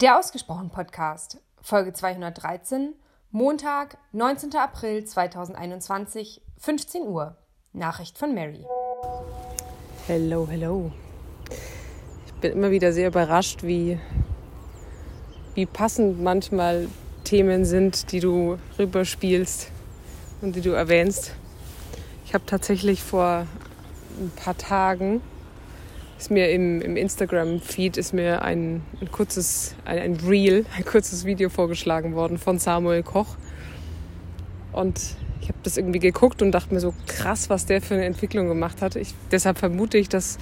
Der Ausgesprochen Podcast, Folge 213, Montag, 19. April 2021, 15 Uhr. Nachricht von Mary. Hello, hello. Ich bin immer wieder sehr überrascht, wie, wie passend manchmal Themen sind, die du rüberspielst und die du erwähnst. Ich habe tatsächlich vor ein paar Tagen ist mir im, im Instagram-Feed ist mir ein, ein kurzes, ein, ein Reel, ein kurzes Video vorgeschlagen worden von Samuel Koch. Und ich habe das irgendwie geguckt und dachte mir so krass, was der für eine Entwicklung gemacht hat. Ich, deshalb vermute ich, dass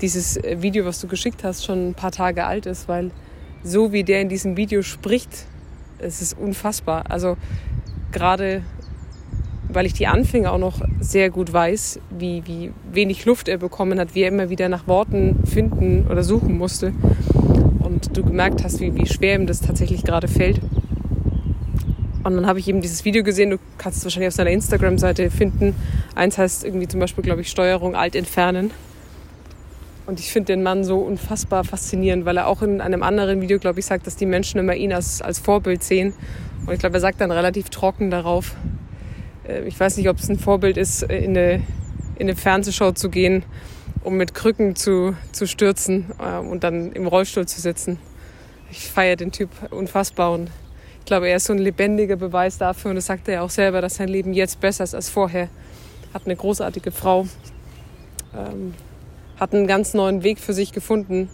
dieses Video, was du geschickt hast, schon ein paar Tage alt ist, weil so wie der in diesem Video spricht, es ist unfassbar. Also gerade weil ich die Anfänge auch noch sehr gut weiß, wie, wie wenig Luft er bekommen hat, wie er immer wieder nach Worten finden oder suchen musste. Und du gemerkt hast, wie, wie schwer ihm das tatsächlich gerade fällt. Und dann habe ich eben dieses Video gesehen, du kannst es wahrscheinlich auf seiner Instagram-Seite finden. Eins heißt irgendwie zum Beispiel, glaube ich, Steuerung alt entfernen. Und ich finde den Mann so unfassbar faszinierend, weil er auch in einem anderen Video, glaube ich, sagt, dass die Menschen immer ihn als, als Vorbild sehen. Und ich glaube, er sagt dann relativ trocken darauf, ich weiß nicht, ob es ein Vorbild ist, äh, in eine, in eine Fernsehshow zu gehen, um mit Krücken zu, zu stürzen äh, und dann im Rollstuhl zu sitzen. Ich feiere den Typ unfassbar und ich glaube, er ist so ein lebendiger Beweis dafür und das sagt er ja auch selber, dass sein Leben jetzt besser ist als vorher. Hat eine großartige Frau, ähm, hat einen ganz neuen Weg für sich gefunden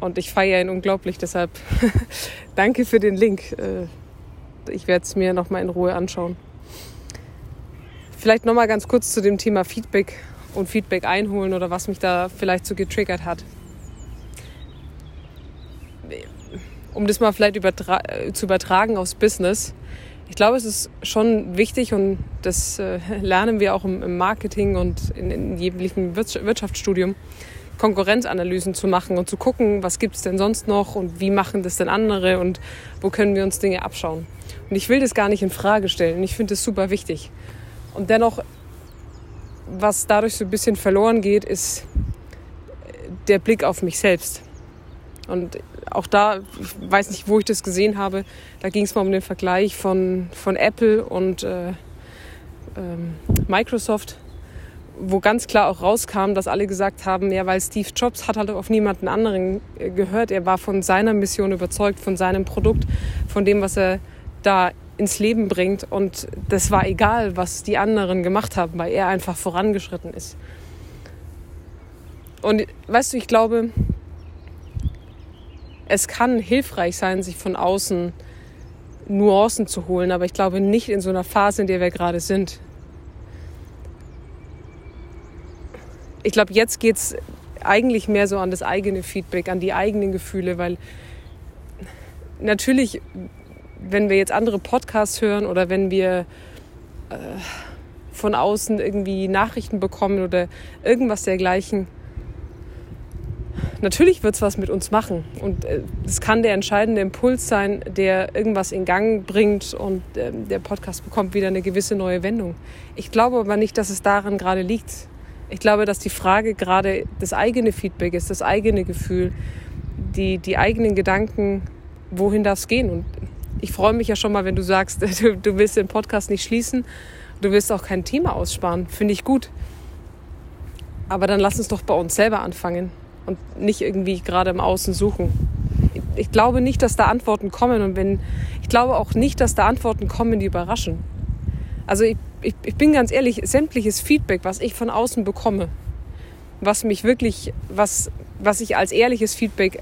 und ich feiere ihn unglaublich. Deshalb danke für den Link. ich werde es mir nochmal in Ruhe anschauen. Vielleicht noch mal ganz kurz zu dem Thema Feedback und Feedback einholen oder was mich da vielleicht so getriggert hat. Um das mal vielleicht übertra zu übertragen aufs Business. Ich glaube, es ist schon wichtig und das äh, lernen wir auch im, im Marketing und in, in jeglichem Wirtschaftsstudium, Konkurrenzanalysen zu machen und zu gucken, was gibt es denn sonst noch und wie machen das denn andere und wo können wir uns Dinge abschauen. Und ich will das gar nicht in Frage stellen. Ich finde es super wichtig. Und dennoch, was dadurch so ein bisschen verloren geht, ist der Blick auf mich selbst. Und auch da, ich weiß nicht, wo ich das gesehen habe, da ging es mal um den Vergleich von, von Apple und äh, ähm, Microsoft, wo ganz klar auch rauskam, dass alle gesagt haben, ja, weil Steve Jobs hat halt auf niemanden anderen äh, gehört. Er war von seiner Mission überzeugt, von seinem Produkt, von dem, was er da ins Leben bringt. Und das war egal, was die anderen gemacht haben, weil er einfach vorangeschritten ist. Und weißt du, ich glaube, es kann hilfreich sein, sich von außen Nuancen zu holen, aber ich glaube nicht in so einer Phase, in der wir gerade sind. Ich glaube, jetzt geht es eigentlich mehr so an das eigene Feedback, an die eigenen Gefühle, weil natürlich wenn wir jetzt andere Podcasts hören oder wenn wir äh, von außen irgendwie Nachrichten bekommen oder irgendwas dergleichen, natürlich wird es was mit uns machen. Und es äh, kann der entscheidende Impuls sein, der irgendwas in Gang bringt und äh, der Podcast bekommt wieder eine gewisse neue Wendung. Ich glaube aber nicht, dass es daran gerade liegt. Ich glaube, dass die Frage gerade das eigene Feedback ist, das eigene Gefühl, die, die eigenen Gedanken, wohin darf es gehen. Und ich freue mich ja schon mal, wenn du sagst, du, du willst den Podcast nicht schließen, du willst auch kein Thema aussparen. Finde ich gut. Aber dann lass uns doch bei uns selber anfangen und nicht irgendwie gerade im Außen suchen. Ich glaube nicht, dass da Antworten kommen und wenn ich glaube auch nicht, dass da Antworten kommen, die überraschen. Also ich, ich, ich bin ganz ehrlich, sämtliches Feedback, was ich von außen bekomme, was mich wirklich, was, was ich als ehrliches Feedback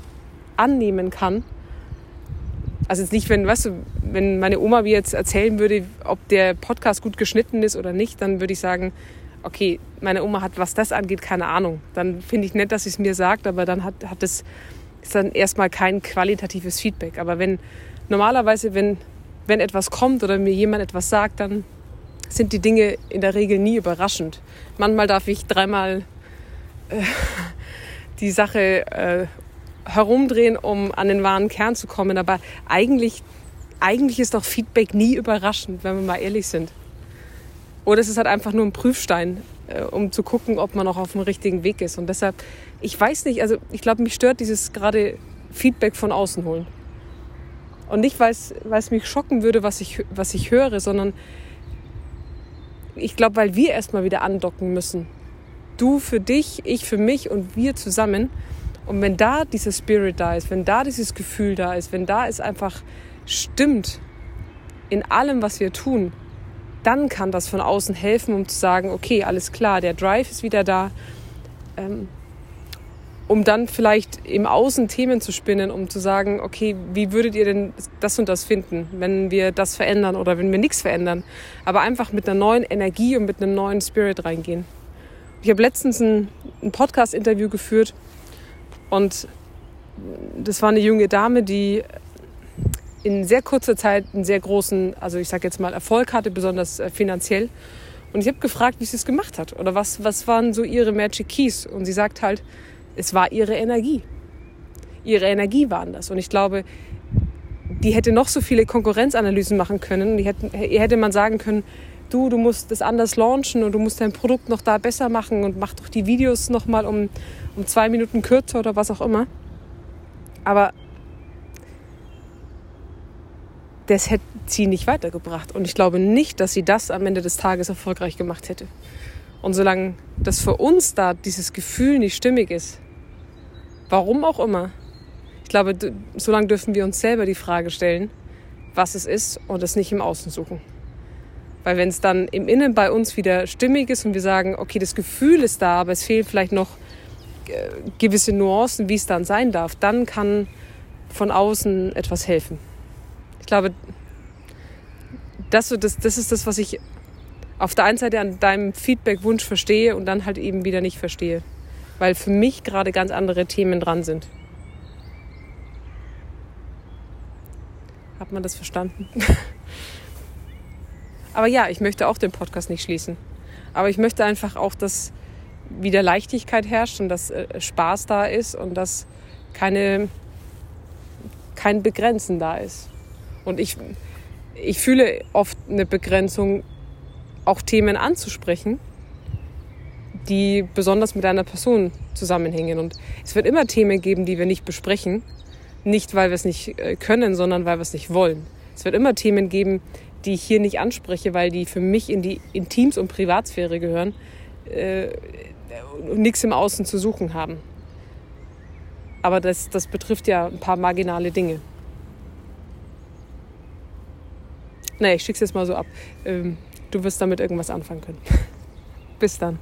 annehmen kann, also jetzt nicht, wenn, weißt du, wenn meine Oma mir jetzt erzählen würde, ob der Podcast gut geschnitten ist oder nicht, dann würde ich sagen, okay, meine Oma hat, was das angeht, keine Ahnung. Dann finde ich nett, dass sie es mir sagt, aber dann hat, hat es, ist dann erstmal kein qualitatives Feedback. Aber wenn normalerweise, wenn, wenn etwas kommt oder mir jemand etwas sagt, dann sind die Dinge in der Regel nie überraschend. Manchmal darf ich dreimal äh, die Sache äh, herumdrehen, um an den wahren Kern zu kommen. Aber eigentlich, eigentlich ist doch Feedback nie überraschend, wenn wir mal ehrlich sind. Oder es ist halt einfach nur ein Prüfstein, äh, um zu gucken, ob man noch auf dem richtigen Weg ist. Und deshalb, ich weiß nicht, also ich glaube, mich stört dieses gerade Feedback von außen holen. Und nicht, weil es mich schocken würde, was ich, was ich höre, sondern ich glaube, weil wir erstmal wieder andocken müssen. Du für dich, ich für mich und wir zusammen. Und wenn da dieser Spirit da ist, wenn da dieses Gefühl da ist, wenn da es einfach stimmt in allem, was wir tun, dann kann das von außen helfen, um zu sagen, okay, alles klar, der Drive ist wieder da. Ähm, um dann vielleicht im Außen Themen zu spinnen, um zu sagen, okay, wie würdet ihr denn das und das finden, wenn wir das verändern oder wenn wir nichts verändern, aber einfach mit einer neuen Energie und mit einem neuen Spirit reingehen. Ich habe letztens ein, ein Podcast-Interview geführt und das war eine junge Dame, die in sehr kurzer Zeit einen sehr großen, also ich sage jetzt mal Erfolg hatte, besonders äh, finanziell. Und ich habe gefragt, wie sie es gemacht hat oder was, was waren so ihre Magic Keys. Und sie sagt halt, es war ihre Energie. Ihre Energie waren das. Und ich glaube, die hätte noch so viele Konkurrenzanalysen machen können. Die hätte, hätte man sagen können, du, du musst das anders launchen und du musst dein Produkt noch da besser machen und mach doch die Videos noch mal um, um zwei Minuten kürzer oder was auch immer. Aber das hätte sie nicht weitergebracht. Und ich glaube nicht, dass sie das am Ende des Tages erfolgreich gemacht hätte. Und solange das für uns da dieses Gefühl nicht stimmig ist, Warum auch immer. Ich glaube, so lange dürfen wir uns selber die Frage stellen, was es ist und es nicht im Außen suchen. Weil wenn es dann im Innen bei uns wieder stimmig ist und wir sagen, okay, das Gefühl ist da, aber es fehlen vielleicht noch äh, gewisse Nuancen, wie es dann sein darf, dann kann von außen etwas helfen. Ich glaube, das, das, das ist das, was ich auf der einen Seite an deinem Feedback-Wunsch verstehe und dann halt eben wieder nicht verstehe weil für mich gerade ganz andere Themen dran sind. Hat man das verstanden? Aber ja, ich möchte auch den Podcast nicht schließen. Aber ich möchte einfach auch, dass wieder Leichtigkeit herrscht und dass äh, Spaß da ist und dass keine, kein Begrenzen da ist. Und ich, ich fühle oft eine Begrenzung, auch Themen anzusprechen die besonders mit einer Person zusammenhängen. Und es wird immer Themen geben, die wir nicht besprechen. Nicht, weil wir es nicht äh, können, sondern weil wir es nicht wollen. Es wird immer Themen geben, die ich hier nicht anspreche, weil die für mich in die Intims- und Privatsphäre gehören äh, und nichts im Außen zu suchen haben. Aber das, das betrifft ja ein paar marginale Dinge. Naja, ich schick's jetzt mal so ab. Ähm, du wirst damit irgendwas anfangen können. Bis dann.